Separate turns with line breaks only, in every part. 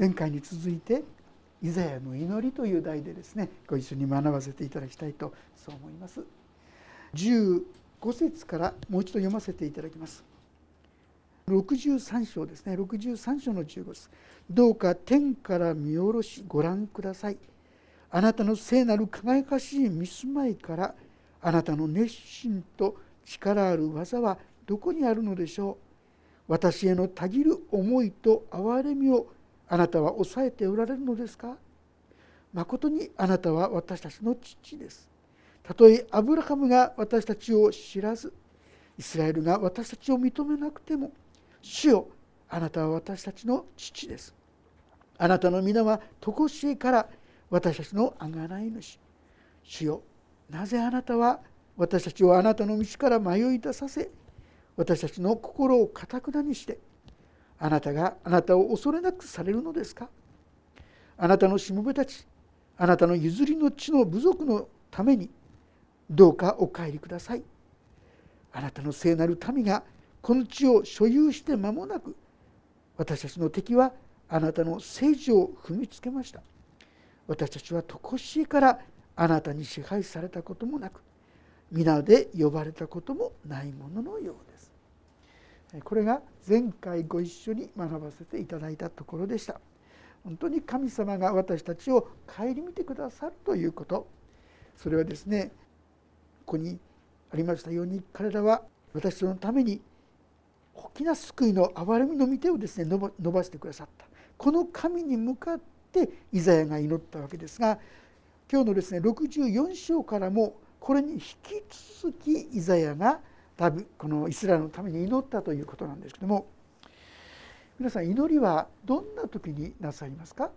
前回に続いてイザヤの祈りという題でですねご一緒に学ばせていただきたいとそう思います。15節からもう一度読ませていただきます。63章ですね。63章の15節。どうか天から見下ろしご覧ください。あなたの聖なる輝かしい見住まいからあなたの熱心と力ある技はどこにあるのでしょう。私へのたぎる思いと憐れみをあなたは抑えておられるのですか？まことにあなたは私たちの父です。たとえアブラハムが私たちを知らずイスラエルが私たちを認めなくても主よあなたは私たちの父です。あなたの皆は常しえから私たちの贖い主。主よなぜあなたは私たちをあなたの道から迷い出させ私たちの心をかたくなにしてあなたがあなたを恐れなくされるのですか？あなたのしもべたちあなたの譲りの地の部族のためにどうかお帰りください。あなたの聖なる民がこの地を所有して間もなく私たちの敵はあなたの政治を踏みつけました。私たちは常しえからあなたに支配されたこともなく皆で呼ばれたこともないもののようです。これが前回ご一緒に学ばせていただいたところでした。本当に神様が私たちを顧みてくださるということ。それはですねここにありましたように彼らは私のために大きな救いの憐れみの御手をですね伸ばしてくださった。この神に向かってイザヤが祈ったわけですが今日のですね64章からもこれに引き続きイザヤがこのイスラエルのために祈ったということなんですけども皆さん祈りはどんな時になさいますか？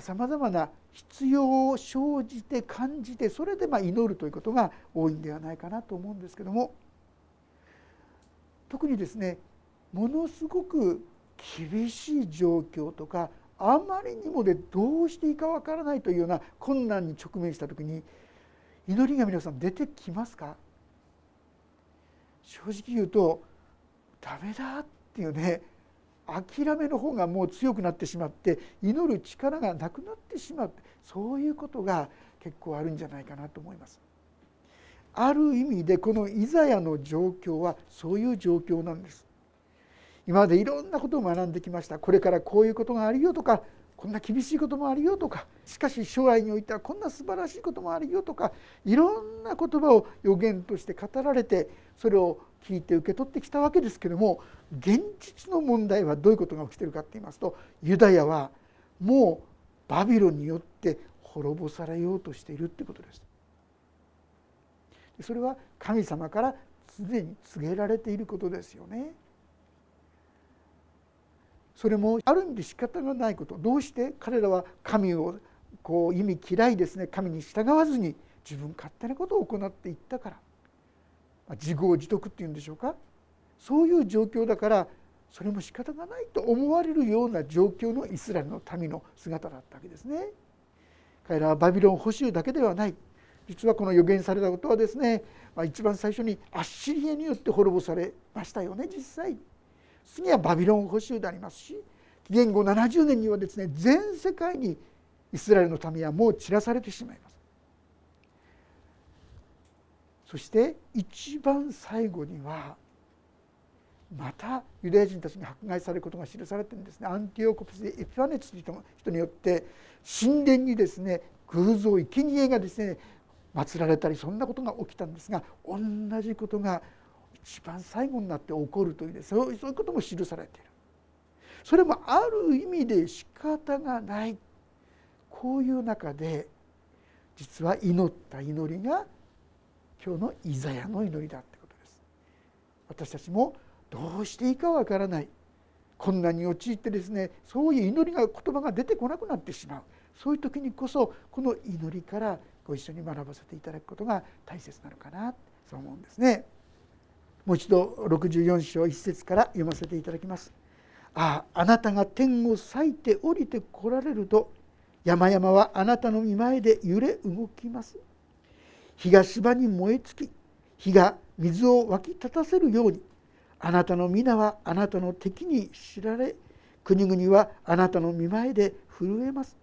さまざまな必要を生じて感じてそれでま祈るということが多いんではないかなと思うんですけども特にですねものすごく厳しい状況とかあまりにもでどうしていいかわからないというような困難に直面した時に祈りが皆さん出てきますか？正直言うとダメだっていうね諦めの方がもう強くなってしまって祈る力がなくなってしまうそういうことが結構あるんじゃないかなと思います。ある意味でこのイザヤの状況はそういう状況なんです。今までいろんなことを学んできましたこれからこういうことがあるよとかこんな厳しいこともあるよとかしかし将来においてはこんな素晴らしいこともあるよとかいろんな言葉を予言として語られてそれを聞いて受け取ってきたわけですけども現実の問題はどういうことが起きてるかっていいますとユダヤはもうバビロによって滅ぼされようとしているってことです。それは神様からすでに告げられていることですよね。それもある意味で仕方がないこと。どうして？彼らは神をこう意味嫌いですね。神に従わずに自分勝手なことを行っていったから。自業自得っていうんでしょうか。そういう状況だからそれも仕方がないと思われるような状況のイスラエルの民の姿だったわけですね。彼らはバビロン捕囚だけではない。実はこの予言されたことはですね、まあ、一番最初にアッシリアによって滅ぼされましたよね実際。次はバビロン捕囚でありますし紀元後70年にはですね全世界にイスラエルの民はもう散らされてしまいます。そして一番最後にはまたユダヤ人たちが迫害されることが記されてるんですねアンティオコプス・エピファネツという人によって神殿にですね偶像生贄がですね祀られたりそんなことが起きたんですが同じことが一番最後になって起こるという、そういうことも記されている。それもある意味で仕方がない。こういう中で実は祈った祈りが今日のイザヤの祈りだってことです。私たちもどうしていいかわからない。困難に陥ってですねそういう祈りが言葉が出てこなくなってしまう。そういう時にこそこの祈りからご一緒に学ばせていただくことが大切なのかなそう思うんですね。もう一度64章1節から読ませていただきます。あああなたが天を裂いて降りてこられると山々はあなたの見前で揺れ動きます。火が芝に燃え尽き火が水を湧き立たせるようにあなたの皆はあなたの敵に知られ国々はあなたの見前で震えます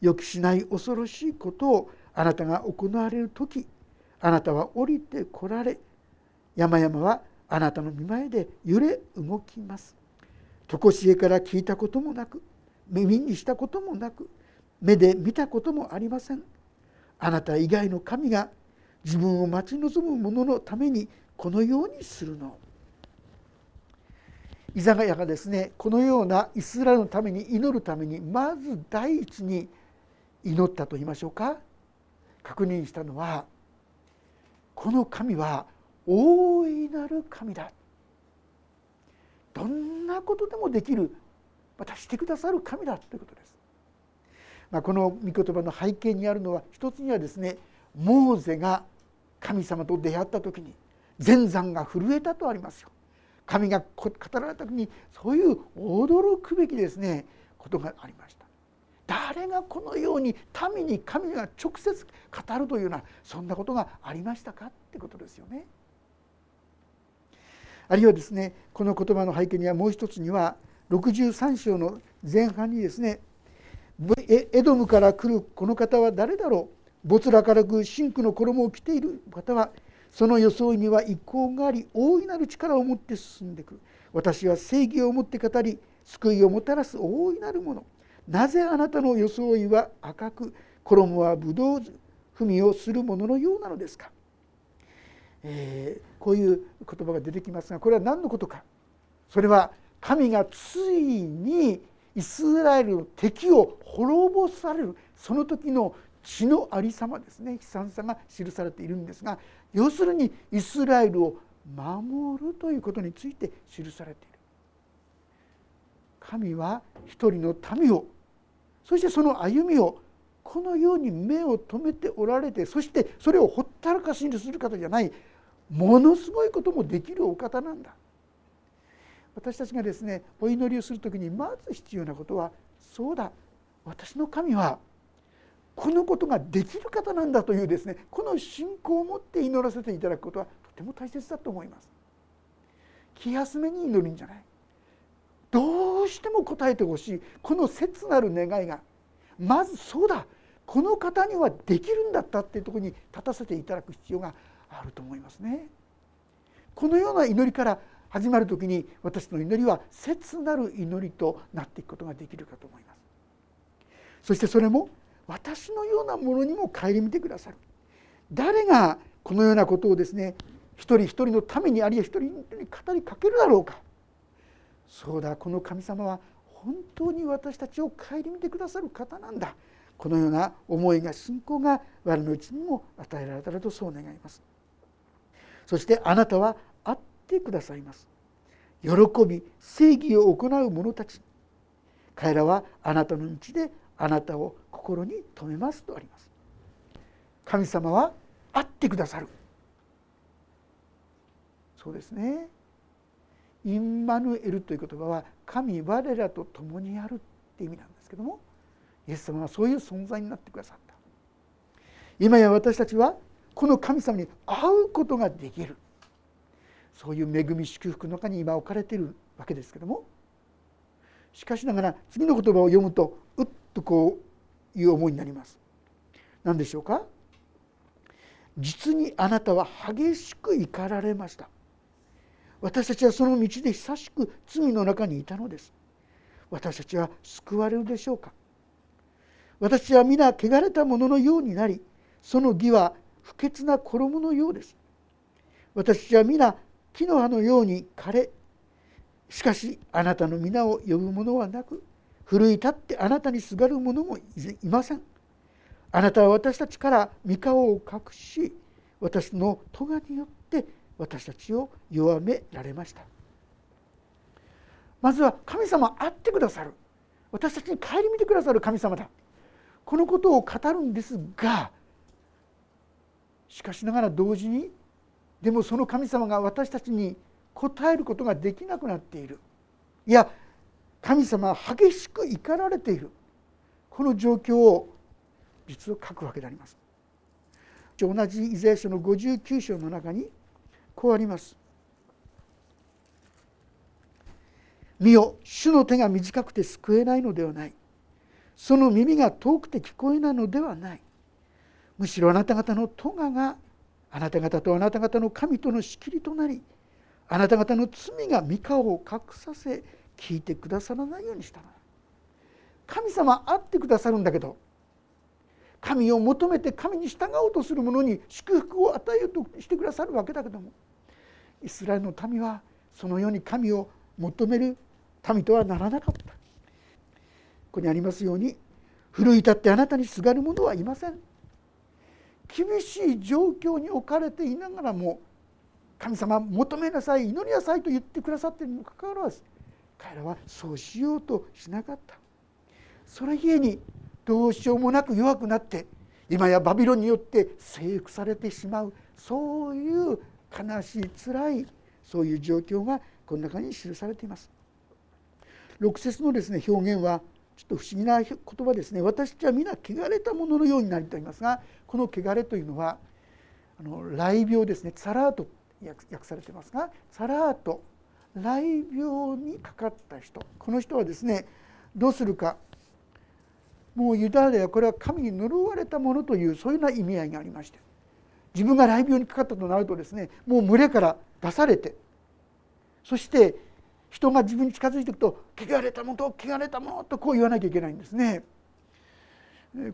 予期しない恐ろしいことをあなたが行われる時あなたは降りてこられ山々はあなたの見前で揺れ動きます。常しえから聞いたこともなく耳にしたこともなく目で見たこともありません。あなた以外の神が自分を待ち望む者のためにこのようにするの。イザガヤがですねこのようなイスラエルのために祈るためにまず第一に祈ったと言いましょうか。確認したのはこの神は大いなる神だどんなことでもできるまたしてくださる神だということです。まあ、この御言葉の背景にあるのは一つにはですねモーゼが神様と出会った時に全山が震えたとありますよ。神が語られた時にそういう驚くべきですねことがありました。誰がこのように民に神が直接語るというようなそんなことがありましたかってことですよね。あるいはですねこの言葉の背景にはもう一つには63章の前半にですねエドムから来るこの方は誰だろう没落からく真紅の衣を着ている方はその装いには意向があり大いなる力を持って進んでくる。私は正義を持って語り救いをもたらす大いなるもの。なぜあなたの装いは赤く衣はぶどう踏みをするもののようなのですか、えー、こういう言葉が出てきますがこれは何のことか。それは神がついにイスラエルの敵を滅ぼされるその時の血のありさまですね。悲惨さが記されているんですが要するにイスラエルを守るということについて記されている。神は一人の民をそしてその歩みをこのように目を留めておられてそしてそれをほったらかしにする方じゃない。ものすごいこともできるお方なんだ。私たちがですねお祈りをする時にまず必要なことはそうだ私の神はこのことができる方なんだというですねこの信仰を持って祈らせていただくことはとても大切だと思います。気休めに祈るんじゃない。どうしても答えてほしいこの切なる願いが。まずそうだこの方にはできるんだったっていうところに立たせていただく必要があると思いますね。このような祈りから始まる時に私の祈りは切なる祈りとなっていくことができるかと思います。そしてそれも私のようなものにも顧みてくださる。誰がこのようなことをですね一人一人のためにあるいは一人に語りかけるだろうか。そうだこの神様は本当に私たちを顧みてくださる方なんだ。このような思いが信仰が我のうちにも与えられたらとそう願います。そしてあなたは会ってくださいます。喜び正義を行う者たち。彼らはあなたの道であなたを心に留めますとあります。神様は会ってくださる。そうですね。インマヌエルという言葉は神我らと共にあるって意味なんですけどもイエス様はそういう存在になってくださった。今や私たちはこの神様に会うことができる。そういう恵み祝福の中に今置かれているわけですけども。しかしながら次の言葉を読むとうっとこういう思いになります。何でしょうか？実にあなたは激しく怒られました。私たちはその道で久しく罪の中にいたのです。私たちは救われるでしょうか？私は皆汚れたもののようになりその義は不潔な衣のようです。私は皆木の葉のように枯れしかしあなたの皆を呼ぶ者はなく奮い立ってあなたにすがる者もいません。あなたは私たちから御顔を隠し私の咎によって私たちを弱められました。まずは神様会ってくださる。私たちに顧みてくださる神様だ。このことを語るんですがしかしながら同時にでもその神様が私たちに応えることができなくなっているいや神様は激しく怒られているこの状況を実は書くわけであります。同じイザヤ書の59章の中にこうあります。見よ主の手が短くて救えないのではないその耳が遠くて聞こえないのではない。むしろあなた方の咎があなた方とあなた方の神との仕切りとなりあなた方の罪が三河を隠させ聞いてくださらないようにしたの神様会ってくださるんだけど神を求めて神に従おうとする者に祝福を与えようとしてくださるわけだけどもイスラエルの民はそのように神を求める民とはならなかった。ここにありますように奮い立ってあなたにすがる者はいません。厳しい状況に置かれていながらも神様求めなさい祈りなさいと言ってくださっているにもかかわらず彼らはそうしようとしなかった。それゆえにどうしようもなく弱くなって今やバビロンによって征服されてしまう。そういう悲しい辛いそういう状況がこの中に記されています。6節のですね表現はちょっと不思議な言葉ですね。私たちは皆汚れたもののようになりと言いますがこの汚れというのはあの雷病ですね。ツァラート訳されてますがツァラート雷病にかかった人。この人はですねどうするか。もうユダヤではこれは神に呪われたものというそういうような意味合いがありまして自分が雷病にかかったとなるとですねもう群れから出されてそして人が自分に近づいていくと「汚れたもの汚れたもの」とこう言わなきゃいけないんですね。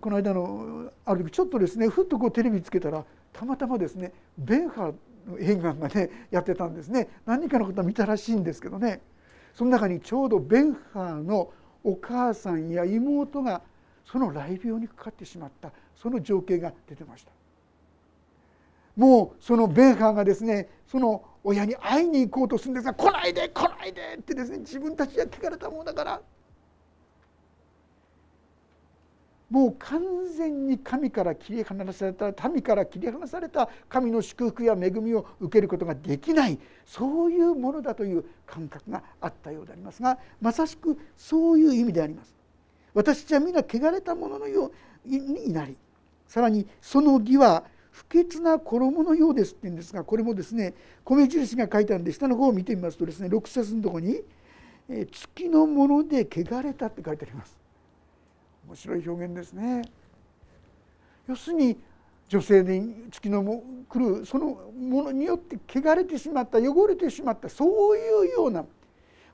この間のある時ちょっとですねふっとこうテレビつけたらたまたまですねベンハーの映画がねやってたんですね。何かのことは見たらしいんですけどね。その中にちょうどベンハーのお母さんや妹がその雷病にかかってしまったその情景が出てました。もうそのベンハーがですねその親に会いに行こうとするんですが「来ないで来ないで」ってですね自分たちが聞かれたものだからもう完全に神から切り離された民から切り離された神の祝福や恵みを受けることができないそういうものだという感覚があったようでありますがまさしくそういう意味であります。私たちは皆汚れたもののようになりさらにその義は不潔な衣のようですって言うんですがこれもですね米印が書いてあるんで下の方を見てみますとですね6節のとこに「月のもので汚れた」って書いてあります。面白い表現ですね要するに女性に月のも来るそのものによって汚れてしまった汚れてしまったそういうような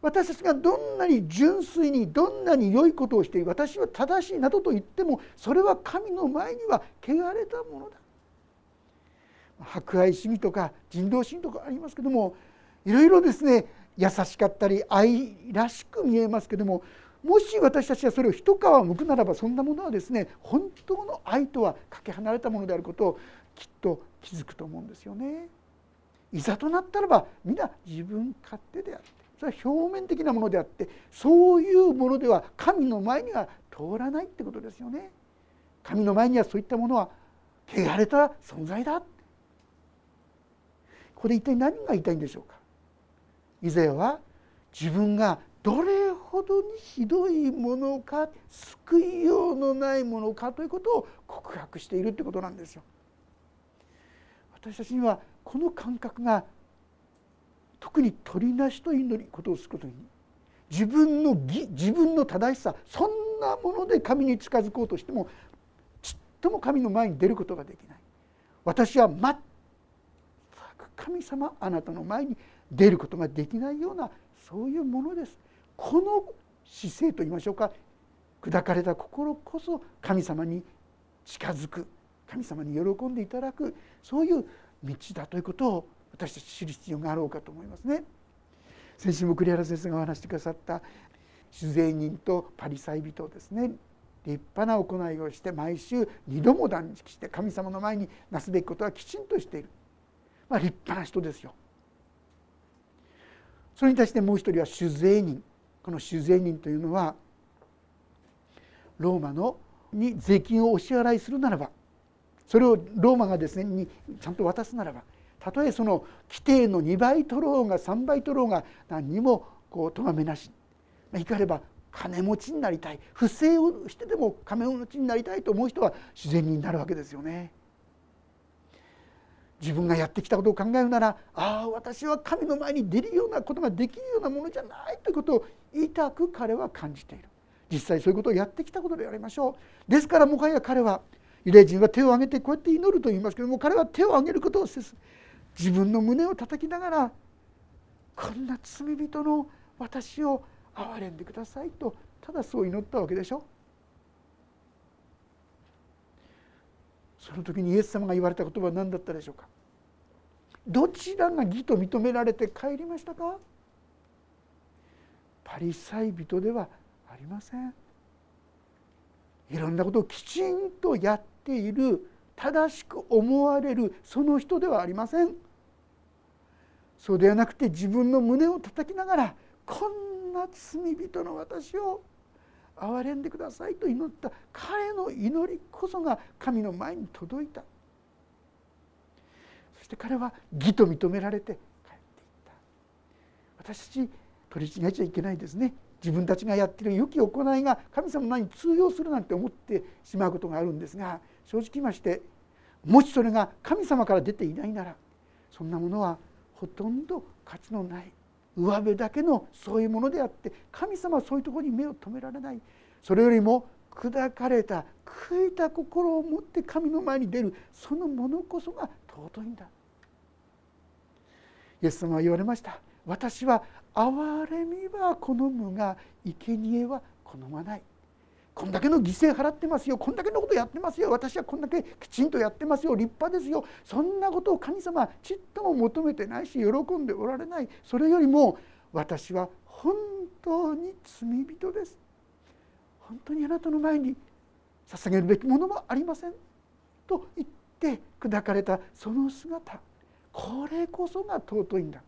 私たちがどんなに純粋にどんなに良いことをして私は正しいなどと言ってもそれは神の前には汚れたものだ。博愛主義とか人道主義とかありますけどもいろいろですね優しかったり愛らしく見えますけどももし私たちはそれを一皮むくならばそんなものはですね本当の愛とはかけ離れたものであることをきっと気づくと思うんですよね。いざとなったらば皆自分勝手であってそれは表面的なものであってそういうものでは神の前には通らないってことですよね。神の前にはそういったものは汚れた存在だこで一体何が言いたいんでしょうか？以前は自分がどれほどにひどいものか救いようのないものかということを告白しているということなんですよ。私たちにはこの感覚が特に鳥なしと祈りことをすることに自分の義自分の正しさそんなもので神に近づこうとしてもちっとも神の前に出ることができない私は神様あなたの前に出ることができないようなそういうものです。この姿勢といいましょうか。砕かれた心こそ神様に近づく。神様に喜んでいただく。そういう道だということを私たち知る必要があろうかと思いますね。先週も栗原先生がお話してくださった酒税人とパリサイ人ですね。立派な行いをして毎週二度も断食して神様の前になすべきことはきちんとしている、まあ、立派な人ですよ。それに対してもう一人は酒税人この酒税人というのはローマのに税金をお支払いするならばそれをローマがですねにちゃんと渡すならばたとえその規定の2倍取ろうが3倍取ろうが何にもこう咎めなしいかれば金持ちになりたい不正をしてでも金持ちになりたいと思う人は自然になるわけですよね。自分がやってきたことを考えるならああ私は神の前に出るようなことができるようなものじゃないということを痛く彼は感じている。実際そういうことをやってきたことでありましょう。ですからもはや彼はユダヤ人は手を挙げてこうやって祈ると言いますけども彼は手を挙げることをせず自分の胸を叩きながらこんな罪人の私を憐れんでくださいとただそう祈ったわけでしょ。その時にイエス様が言われた言葉は何だったでしょうか？どちらが義と認められて帰りましたか？パリサイ人ではありません。いろんなことをきちんとやっている正しく思われるその人ではありません。そうではなくて自分の胸を叩きながらこんな罪人の私を憐れんでくださいと祈った。彼の祈りこそが神の前に届いた。そして彼は義と認められて帰っていった。私たち取り違えちゃいけないですね。自分たちがやっている良き行いが神様の前に通用するなんて思ってしまうことがあるんですが正直言いましてもしそれが神様から出ていないならそんなものはほとんど価値のない。上辺だけのそういうものであって神様はそういうところに目を留められない。それよりも砕かれた悔いた心を持って神の前に出るそのものこそが尊いんだ。イエス様は言われました。私は憐れみは好むが生贄は好まない。こんだけの犠牲払ってますよこんだけのことやってますよ私はこんだけきちんとやってますよ立派ですよ。そんなことを神様ちっとも求めてないし喜んでおられない。それよりも私は本当に罪人です。本当にあなたの前に捧げるべきものもありません。と言って砕かれたその姿。これこそが尊いんだ。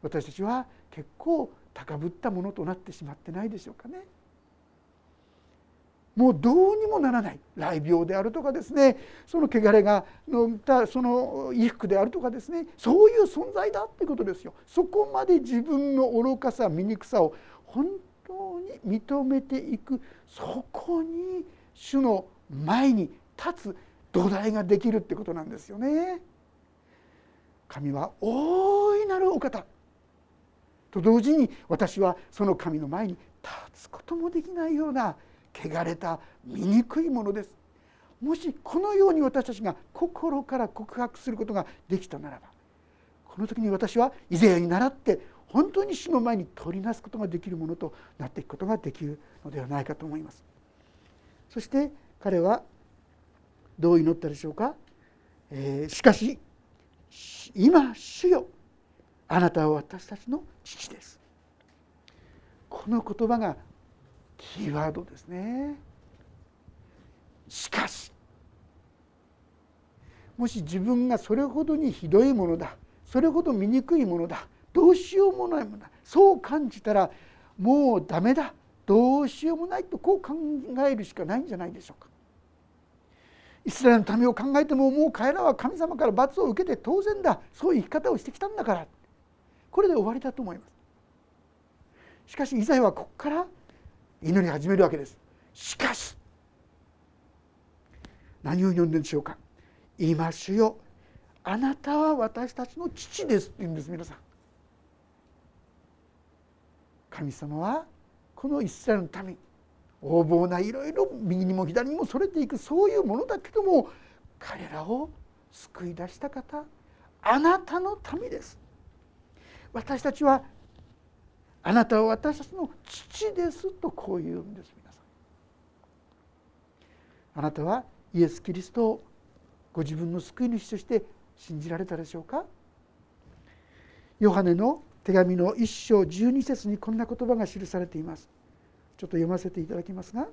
私たちは結構高ぶったものとなってしまってないでしょうかね。もうどうにもならない。雷病であるとかですねその汚れがのたその衣服であるとかですねそういう存在だってことですよ。そこまで自分の愚かさ醜さを本当に認めていく。そこに主の前に立つ土台ができるってことなんですよね。神は大いなるお方。と同時に私はその神の前に立つこともできないような汚れた醜いものです。もしこのように私たちが心から告白することができたならばこの時に私はイザヤに倣って本当に主の前に取りなすことができるものとなっていくことができるのではないかと思います。そして彼はどう祈ったでしょうか、えー、しかし今主よあなたは私たちの父です。この言葉がキーワードですねしかしもし自分がそれほどにひどいものだそれほど醜いものだどうしようもないものだそう感じたらもうダメだどうしようもないとこう考えるしかないんじゃないでしょうか。イスラエルの民を考えてももう彼らは神様から罰を受けて当然だそういう生き方をしてきたんだからこれで終わりだと思います。しかしイザヤはここから祈り始めるわけです。しかし何を読んでるんでしょうか。今主よ。あなたは私たちの父ですって言うんです皆さん。神様はこのイスラエルの民横暴ないろいろ右にも左にもそれていくそういうものだけども彼らを救い出した方あなたの民です。私たちはあなたは私たちの父ですとこう言うんです皆さん。あなたはイエス・キリストをご自分の救い主として信じられたでしょうか？ヨハネの手紙の1章12節にこんな言葉が記されています。ちょっと読ませていただきますが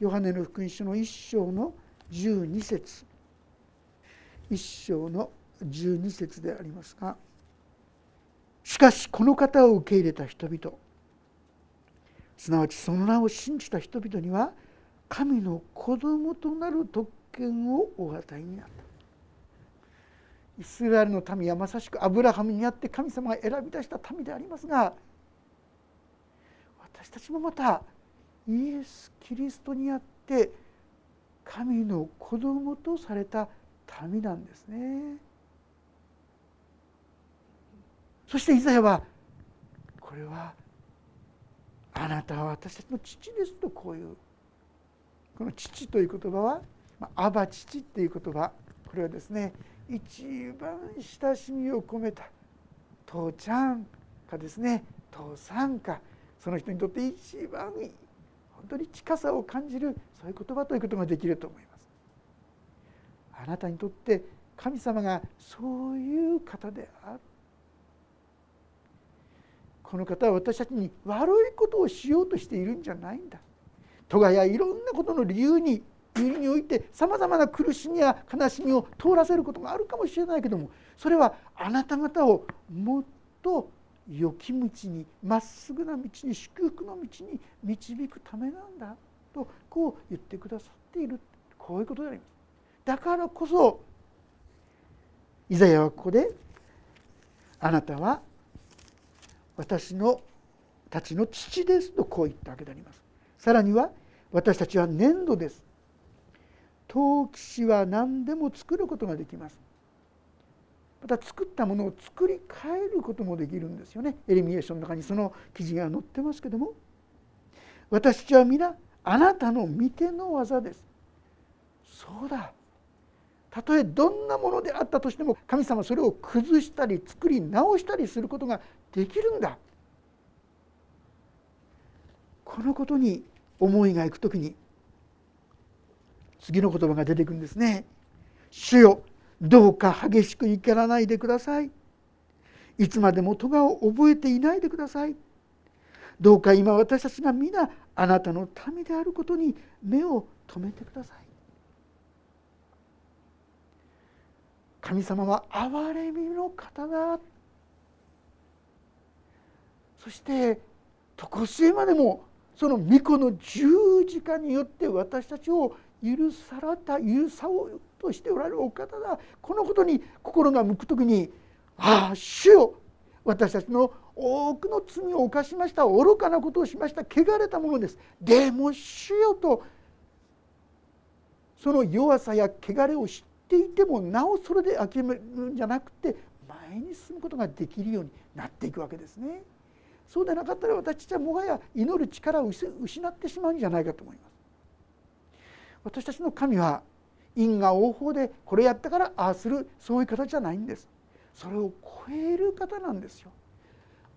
ヨハネの福音書の1章の12節。1章の12節でありますがしかしこの方を受け入れた人々すなわちその名を信じた人々には神の子供となる特権をお与えになった。イスラエルの民はまさしくアブラハムにあって神様が選び出した民でありますが私たちもまたイエス・キリストにあって神の子供とされた民なんですね。そしてイザヤはこれはあなたは私たちの父ですとこういうこの父という言葉は「アバ父」っていう言葉これはですね一番親しみを込めた父ちゃんかですね父さんかその人にとって一番本当に近さを感じるそういう言葉ということができると思います。あなたにとって神様がそういう方であるこの方は私たちに悪いことをしようとしているんじゃないんだ。とがやいろんなことの理由に理由においてさまざまな苦しみや悲しみを通らせることがあるかもしれないけどもそれはあなた方をもっと良き道にまっすぐな道に祝福の道に導くためなんだとこう言ってくださっているこういうことであります。だからこそイザヤはここであなたは私のたちの父ですとこう言ったわけであります。さらには私たちは粘土です。陶器師は何でも作ることができます。また作ったものを作り変えることもできるんですよねエリミエーションの中にその記事が載ってますけども私たちは皆あなたの御手の技ですそうだたとえどんなものであったとしても神様それを崩したり作り直したりすることができるんだ。このことに思いがいく時に次の言葉が出てくるんですね。主よどうか激しく怒らないでください。いつまでも咎を覚えていないでください。どうか今私たちが皆あなたの民であることに目を留めてください。神様は憐れみの方だ。そして常しえまでもその御子の十字架によって私たちを許された許さおうとしておられるお方だ。このことに心が向く時に「ああ主よ。私たちの多くの罪を犯しました。愚かなことをしました。汚れたものです」でも主よとその弱さや汚れを知っていてもなおそれで諦めるんじゃなくて前に進むことができるようになっていくわけですね。そうでなかったら私たちはもはや祈る力を失ってしまうんじゃないかと思います。私たちの神は因果応報でこれやったからああするそういう方じゃないんです。それを超える方なんですよ。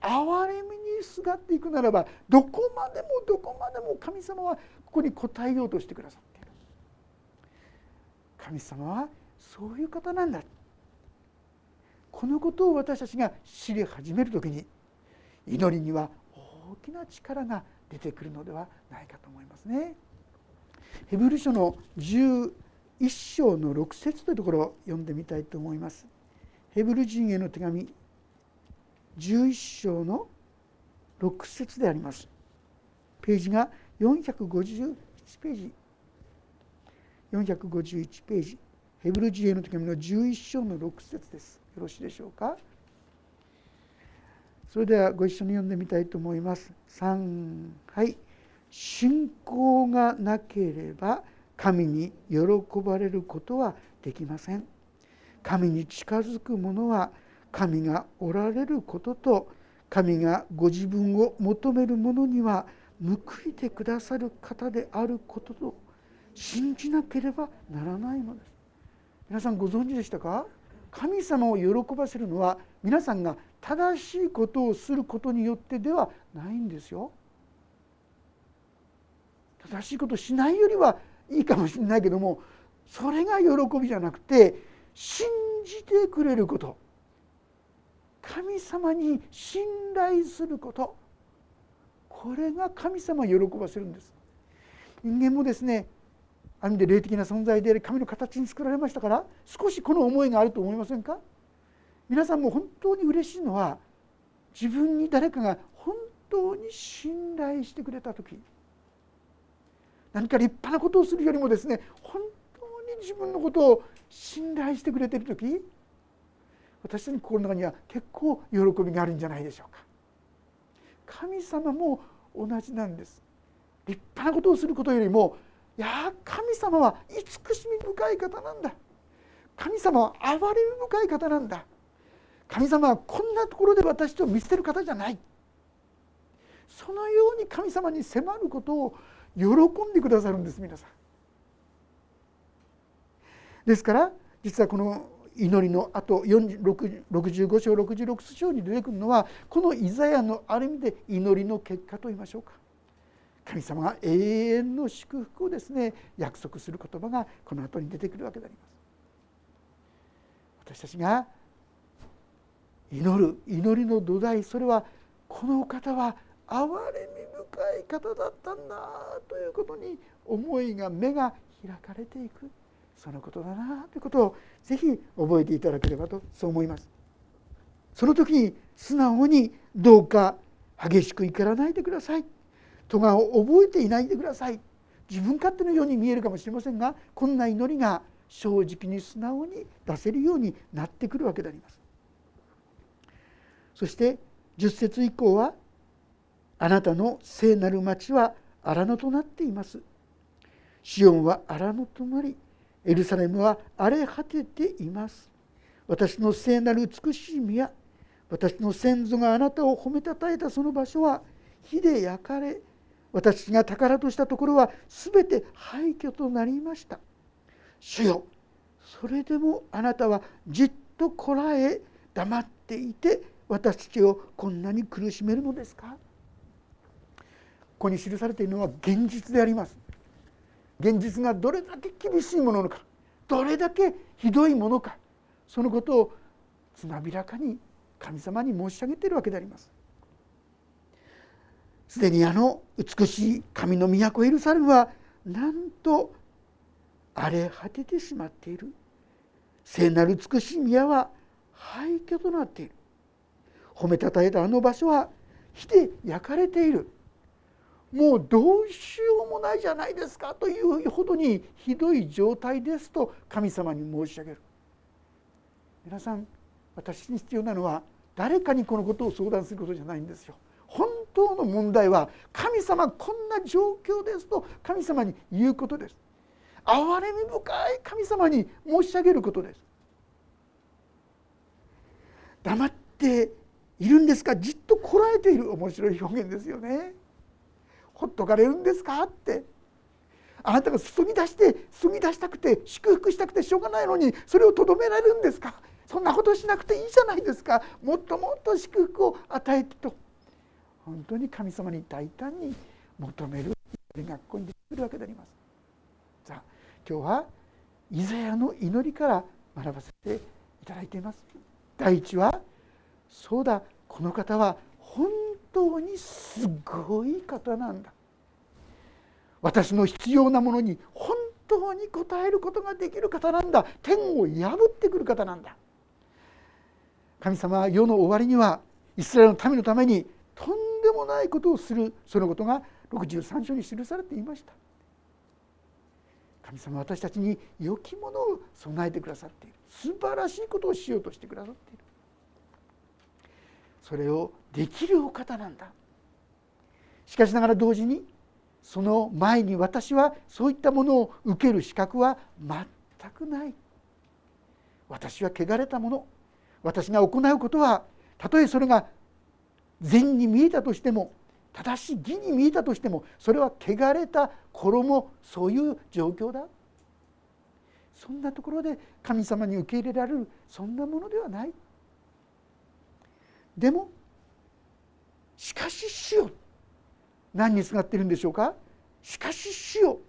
憐れみにすがっていくならばどこまでもどこまでも神様はここに応えようとしてくださっている。神様はそういう方なんだ。このことを私たちが知り始める時に祈りには大きな力が出てくるのではないかと思いますね。ヘブル書の11章の6節というところを読んでみたいと思います。ヘブル人への手紙11章の6節であります。ページが451ページ451ページヘブル人への手紙の11章の6節です。よろしいでしょうか？それではご一緒に読んでみたいと思います。3はい。信仰がなければ神に喜ばれることはできません。神に近づく者は神がおられることと神がご自分を求める者には報いてくださる方であることと信じなければならないのです。皆さんご存知でしたか？神様を喜ばせるのは皆さんが正しいことをすることによってではないんですよ。正しいことしないよりはいいかもしれないけどもそれが喜びじゃなくて信じてくれること。神様に信頼すること。これが神様を喜ばせるんです。人間もですねある意味で霊的な存在であり神の形に作られましたから少しこの思いがあると思いませんか？皆さんも本当に嬉しいのは自分に誰かが本当に信頼してくれた時。何か立派なことをするよりもですね本当に自分のことを信頼してくれている時。私たちの心の中には結構喜びがあるんじゃないでしょうか。神様も同じなんです。立派なことをすることよりもいや神様は慈しみ深い方なんだ。神様は憐れみ深い方なんだ。神様はこんなところで私を見捨てる方じゃないそのように神様に迫ることを喜んでくださるんです皆さん。ですから実はこの祈りのあと65章66章に出てくるのはこのイザヤのある意味で祈りの結果といいましょうか神様が永遠の祝福をですね約束する言葉がこの後に出てくるわけであります。私たちが祈る祈りの土台それはこの方は憐れみ深い方だったんだということに思いが目が開かれていくそのことだなということをぜひ覚えていただければとそう思います。その時に素直にどうか激しく怒らないでください。戸がを覚えていないでください。自分勝手のように見えるかもしれませんがこんな祈りが正直に素直に出せるようになってくるわけであります。そして10節以降は「あなたの聖なる町は荒野となっています」「シオンは荒野となりエルサレムは荒れ果てています」「私の聖なる美しい宮私の先祖があなたを褒めたたえたその場所は火で焼かれ私が宝としたところは全て廃墟となりました」「主よそれでもあなたはじっとこらえ黙っていて私たちをこんなに苦しめるのですか？ここに記されているのは現実であります。現実がどれだけ厳しいものかどれだけひどいものかそのことをつまびらかに神様に申し上げているわけであります。すでにあの美しい神の都エルサレムはなんと荒れ果ててしまっている。聖なる美しい宮は廃墟となっている。褒めたたえたあの場所は火で焼かれている。もうどうしようもないじゃないですかというほどにひどい状態ですと神様に申し上げる。皆さん私に必要なのは誰かにこのことを相談することじゃないんですよ。本当の問題は神様こんな状況ですと神様に言うことです。憐れみ深い神様に申し上げることです。黙っているんですか？じっとこらえている面白い表現ですよね。ほっとかれるんですか？ってあなたが注ぎ出して注ぎ出したくて祝福したくてしょうがないのにそれをとどめられるんですか？そんなことしなくていいじゃないですかもっともっと祝福を与えてと本当に神様に大胆に求めるがここに出てくるわけであります。さあ今日はイザヤの祈りから学ばせていただいています。第一はそうだこの方は本当にすごい方なんだ。私の必要なものに本当に応えることができる方なんだ。天を破ってくる方なんだ。神様は世の終わりにはイスラエルの民のためにとんでもないことをする。そのことが63章に記されていました。神様は私たちに良きものを備えてくださっている。素晴らしいことをしようとしてくださっている。それをできるお方なんだ。しかしながら同時にその前に私はそういったものを受ける資格は全くない。私は汚れたもの。私が行うことはたとえそれが善に見えたとしても正しい義に見えたとしてもそれは汚れた衣そういう状況だ。そんなところで神様に受け入れられるそんなものではない。でもしかし主よ。何にすがってるんでしょうか？しかし主よ。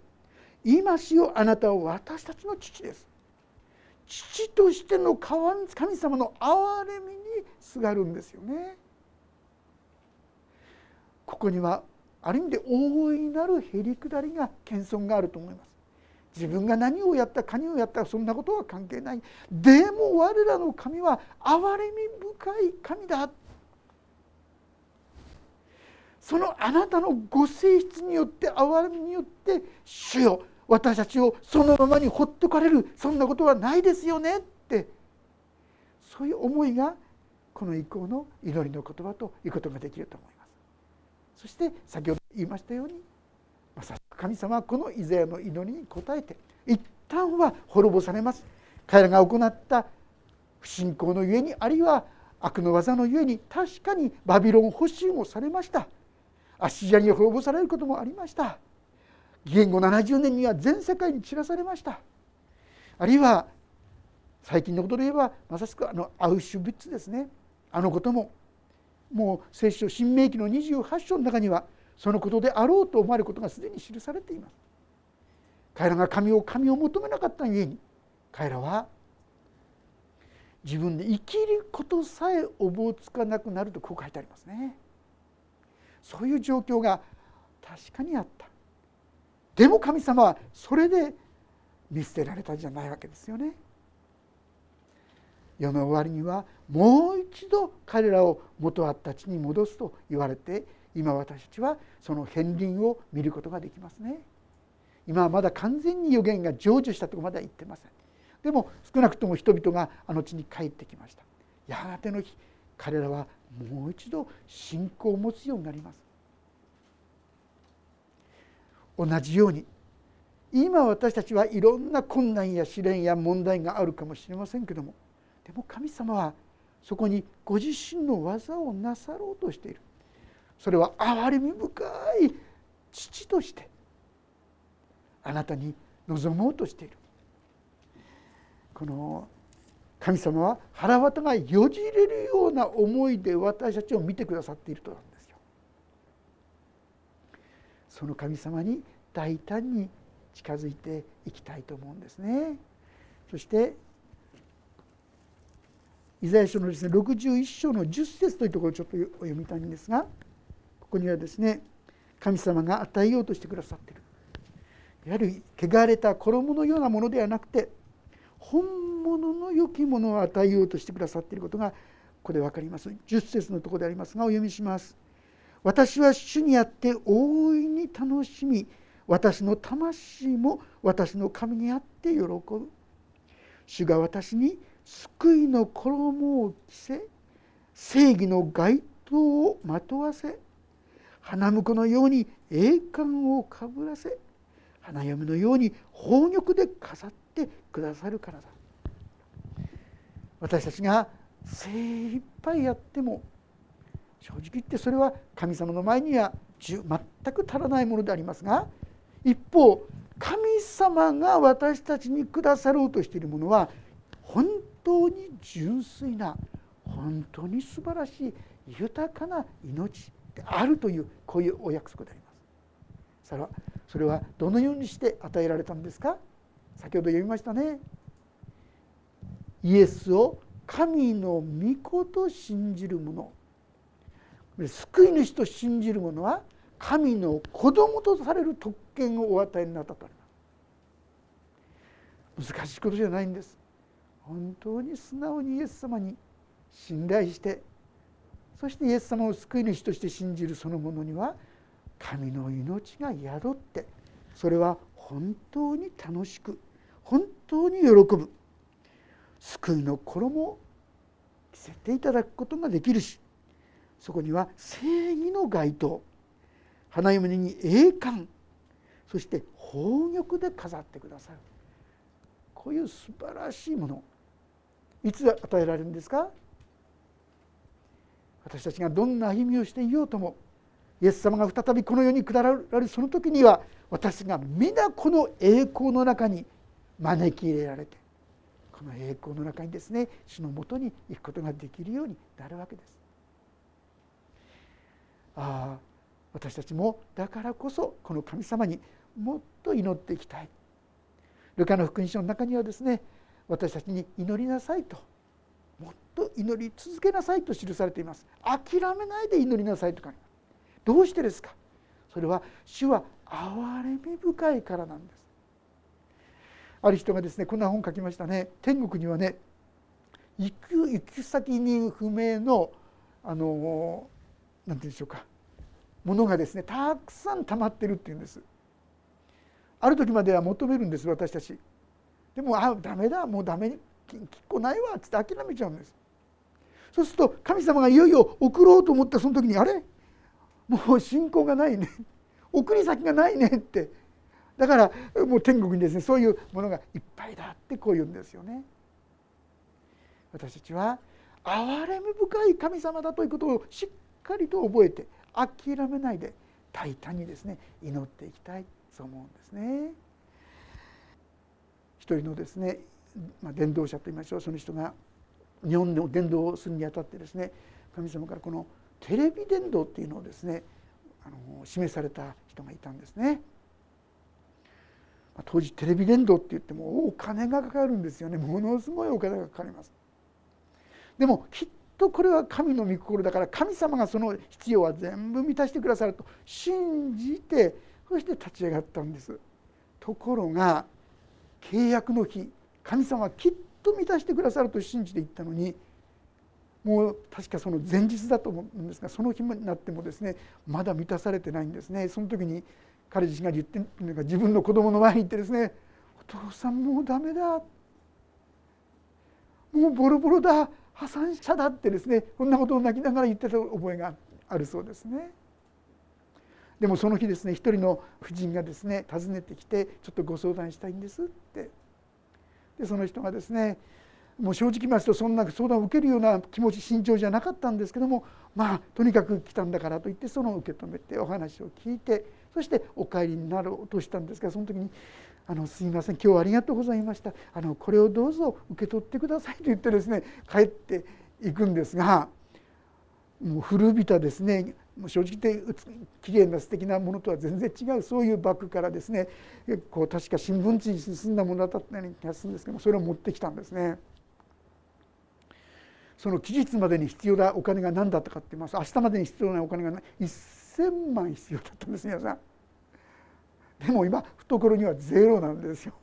今しよあなたは私たちの父です。父としての神様の憐れみにすがるんですよね。ここにはある意味で大いなるへりくだりが謙遜があると思います。自分が何をやったかにをやったそんなことは関係ない。でも我らの神は憐れみ深い神だ。そのあなたのご性質によって憐れみによって主よ私たちをそのままにほっとかれる。そんなことはないですよねって。そういう思いがこの以降の祈りの言葉ということができると思います。そして先ほど言いましたようにまさしく神様はこのイザヤの祈りに応えて一旦は滅ぼされます。彼らが行った不信仰のゆえにあるいは悪の技のゆえに確かにバビロン保身をされました。アッシリアに滅ぼされることもありました。紀元後70年には全世界に散らされました。あるいは最近のことで言えばまさしくあのアウシュビッツですね。あのことももう聖書新明記の28章の中にはそのことであろうと思われることがすでに記されています。彼らが神を神を求めなかったゆえに彼らは自分で生きることさえおぼつかなくなるとこう書いてありますね。そういう状況が確かにあった。でも神様はそれで見捨てられたんじゃないわけですよね。世の終わりにはもう一度彼らを元あった地に戻すと言われて今私たちはその片鱗を見ることができますね。今はまだ完全に予言が成就したとこまでは言ってません。でも少なくとも人々があの地に帰ってきました。やがての日彼らはもう一度信仰を持つようになります。同じように今私たちはいろんな困難や試練や問題があるかもしれませんけどもでも神様はそこにご自身の技をなさろうとしている。それは憐れみ深い父としてあなたに望もうとしているこの神様は腹渡がよじれるような思いで私たちを見てくださっているとなんですよ。その神様に大胆に近づいていきたいと思うんですね。そしてイザヤ書のですね61章の10節というところをちょっとお読みたいんですがここにはですね神様が与えようとしてくださっている。やはり汚れた衣のようなものではなくて本物の良きものを与えようとしてくださっていることがここで分かります。10節のところでありますがお読みします。私は主にあって大いに楽しみ私の魂も私の神にあって喜ぶ。主が私に救いの衣を着せ正義の街灯をまとわせ花婿のように栄冠をかぶらせ花嫁のように宝玉で飾ってくださるからだ。私たちが精一杯やっても正直言ってそれは神様の前には全く足らないものでありますが一方神様が私たちにくださろうとしているものは本当に純粋な本当に素晴らしい豊かな命。であるというこういうお約束であります。それはそれはどのようにして与えられたんですか？先ほど読みましたね。イエスを神の御子と信じる者救い主と信じる者は神の子供とされる特権をお与えになったとあります難しいことじゃないんです本当に素直にイエス様に信頼してそしてイエス様を救い主として信じるそのものには神の命が宿ってそれは本当に楽しく本当に喜ぶ救いの衣を着せていただくことができるしそこには正義の街灯花嫁に栄冠そして宝玉で飾ってくださる。こういう素晴らしいものいつ与えられるんですか？私たちがどんな歩みをしていようともイエス様が再びこの世に下られるその時には私が皆この栄光の中に招き入れられてこの栄光の中にですね主のもとに行くことができるようになるわけです。ああ私たちもだからこそこの神様にもっと祈っていきたい。ルカの福音書の中にはですね私たちに祈りなさいともっと祈り続けなさいと記されています。諦めないで祈りなさいとかどうしてですか？それは主は憐れみ深いからなんです。ある人がですねこんな本書きましたね。天国にはね行く行き先に不明のあの何て言うんでしょうか。ものがですねたくさん溜まってるっていうんです。ある時までは求めるんです私たち。でもあダメだもうダメ。きっこないわっつって諦めちゃうんです。そうすると神様がいよいよ送ろうと思ったその時にあれ？もう信仰がないね。送り先がないねって。だからもう天国にですねそういうものがいっぱいだってこう言うんですよね。私たちは憐れみ深い神様だということをしっかりと覚えて諦めないで大胆にですね祈っていきたいそう思うんですね。一人のですね、まあ、伝道者といいましょうその人が日本の伝道をするにあたってですね神様からこのテレビ伝道っていうのをですねあの示された人がいたんですね。当時テレビ伝道って言ってもお金がかかるんですよねものすごいお金がかかります。でもきっとこれは神の御心だから神様がその必要は全部満たしてくださると信じてそして立ち上がったんです。ところが契約の日神様はきっと満たしてくださると信じていったのにもう確かその前日だと思うんですがその日になってもですねまだ満たされてないんですね。その時に彼自身が言ってるのが自分の子供の前に行ってですね「お父さんもうダメだ」もうボロボロだ。破産者だってですねこんなことを泣きながら言ってた覚えがあるそうですね。でもその日ですね一人の婦人がですね訪ねてきて「ちょっとご相談したいんです」ってでその人がですねもう正直言いますとそんな相談を受けるような気持ち心情じゃなかったんですけどもまあとにかく来たんだからと言ってその受け止めてお話を聞いてそしてお帰りになろうとしたんですがその時に「あのすいません今日はありがとうございました。あのこれをどうぞ受け取ってください」と言ってですね帰っていくんですがもう古びたですねもう正直言ってきれいな素敵なものとは全然違うそういうバッグからですねこう確か新聞紙に進んだものだったような気がするんですけどそれを持ってきたんですね。その期日までに必要なお金が何だったかって言います明日までに必要なお金が1,000万必要だったんです皆さん。でも今懐にはゼロなんですよ。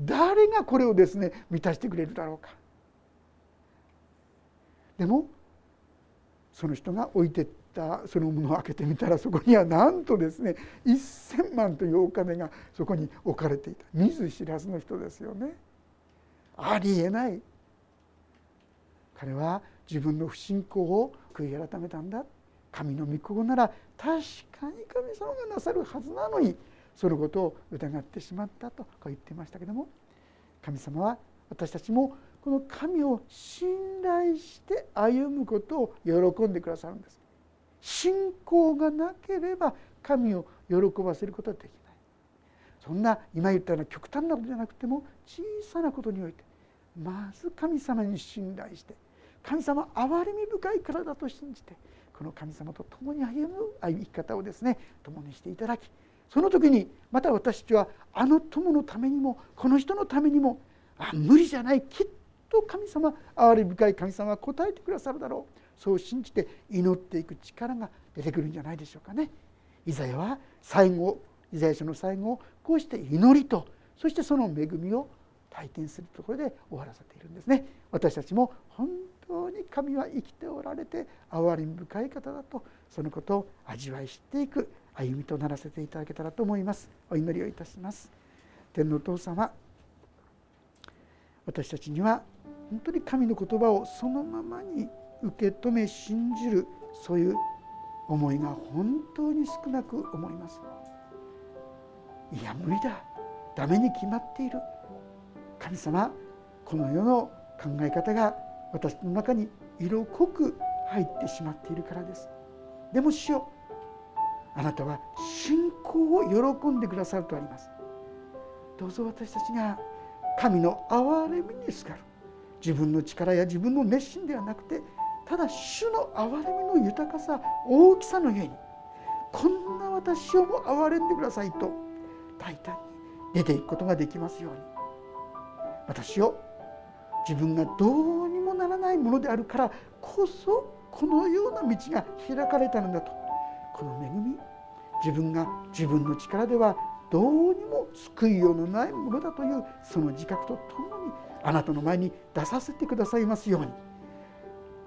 誰がこれをですね満たしてくれるだろうか。でもその人が置いてったそのものを開けてみたらそこにはなんとですね1,000万というお金がそこに置かれていた。見ず知らずの人ですよね。ありえない。彼は自分の不信仰を悔い改めたんだ。神の御心なら確かに神様がなさるはずなのにそのことを疑ってしまったとこう言ってましたけども神様は私たちもこの神を信頼して歩むことを喜んでくださるんです。信仰がなければ神を喜ばせることはできない。そんな今言ったような極端なことじゃなくても小さなことにおいてまず神様に信頼して神様憐れみ深いからだと信じてこの神様と共に歩む生き方をですね共にしていただきその時にまた私たちはあの友のためにもこの人のためにもあ無理じゃないきっと神様憐れみ深い神様は答えてくださるだろうそう信じて祈っていく力が出てくるんじゃないでしょうかね。イザヤは最後イザヤ書の最後をこうして祈りとそしてその恵みを体験するところで終わらせているんですね。私たちも本当に神は生きておられて憐れみ深い方だとそのことを味わい知っていく歩みとならせていただけたらと思いますお祈りをいたします天皇父様私たちには本当に神の言葉をそのままに受け止め信じるそういう思いが本当に少なく思います。いや無理だ。ダメに決まっている。神様この世の考え方が私の中に色濃く入ってしまっているからです。でも主よあなたは信仰を喜んでくださるとあります。どうぞ私たちが神の憐れみにすがる自分の力や自分の熱心ではなくてただ主の憐れみの豊かさ大きさのゆえにこんな私をも憐れんでくださいと大胆に出ていくことができますように。私を自分がどうにもならないものであるからこそこのような道が開かれたのだと。この恵み自分が自分の力ではどうにも救いようのないものだというその自覚とともにあなたの前に出させてくださいますように。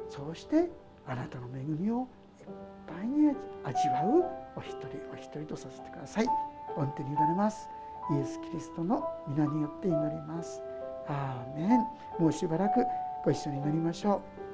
そうしてあなたの恵みをいっぱいに味わうお一人お一人とさせてください。御手に委ねます。イエス・キリストの皆によって祈ります。アーメン。もうしばらくご一緒に祈りましょう。